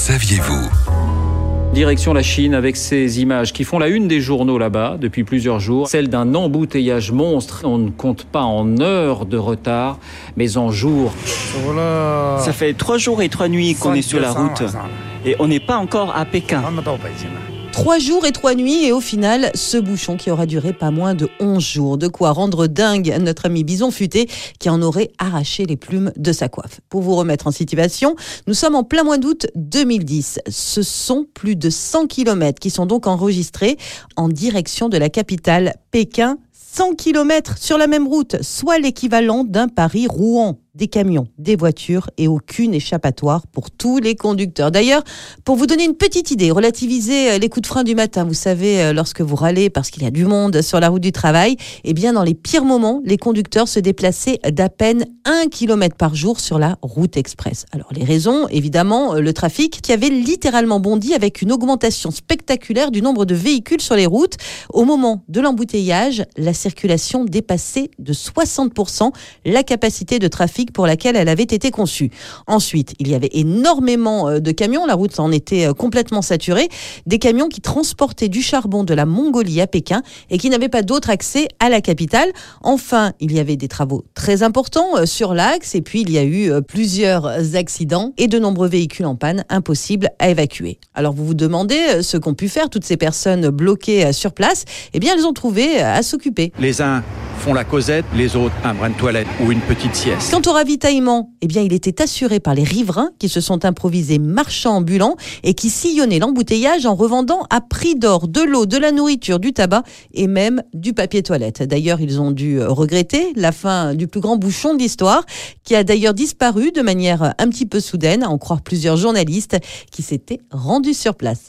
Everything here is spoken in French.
saviez-vous Direction la Chine avec ces images qui font la une des journaux là-bas depuis plusieurs jours. Celle d'un embouteillage monstre. On ne compte pas en heures de retard, mais en jours. Ça fait trois jours et trois nuits qu'on est sur la route et on n'est pas encore à Pékin. Trois jours et trois nuits et au final, ce bouchon qui aura duré pas moins de 11 jours. De quoi rendre dingue notre ami Bison Futé qui en aurait arraché les plumes de sa coiffe. Pour vous remettre en situation, nous sommes en plein mois d'août 2010. Ce sont plus de 100 km qui sont donc enregistrés en direction de la capitale Pékin 100 km sur la même route, soit l'équivalent d'un Paris-Rouen des camions, des voitures et aucune échappatoire pour tous les conducteurs. D'ailleurs, pour vous donner une petite idée, relativiser euh, les coups de frein du matin, vous savez, euh, lorsque vous râlez parce qu'il y a du monde sur la route du travail, eh bien, dans les pires moments, les conducteurs se déplaçaient d'à peine 1 km par jour sur la route express. Alors, les raisons, évidemment, euh, le trafic qui avait littéralement bondi avec une augmentation spectaculaire du nombre de véhicules sur les routes. Au moment de l'embouteillage, la circulation dépassait de 60% la capacité de trafic pour laquelle elle avait été conçue. Ensuite, il y avait énormément euh, de camions, la route en était euh, complètement saturée, des camions qui transportaient du charbon de la Mongolie à Pékin et qui n'avaient pas d'autre accès à la capitale. Enfin, il y avait des travaux très importants euh, sur l'axe et puis il y a eu plusieurs accidents et de nombreux véhicules en panne impossibles à évacuer. Alors vous vous demandez ce qu'ont pu faire toutes ces personnes bloquées sur place Eh bien, elles ont trouvé à s'occuper. Les uns font la causette, les autres un brin de toilette ou une petite sieste. Quant au ravitaillement, eh bien, il était assuré par les riverains qui se sont improvisés marchands ambulants et qui sillonnaient l'embouteillage en revendant à prix d'or de l'eau, de la nourriture, du tabac et même du papier toilette. D'ailleurs, ils ont dû regretter la fin du plus grand bouchon de l'histoire, qui a d'ailleurs disparu de manière un petit peu soudaine, à en croire plusieurs journalistes qui s'étaient rendus sur place.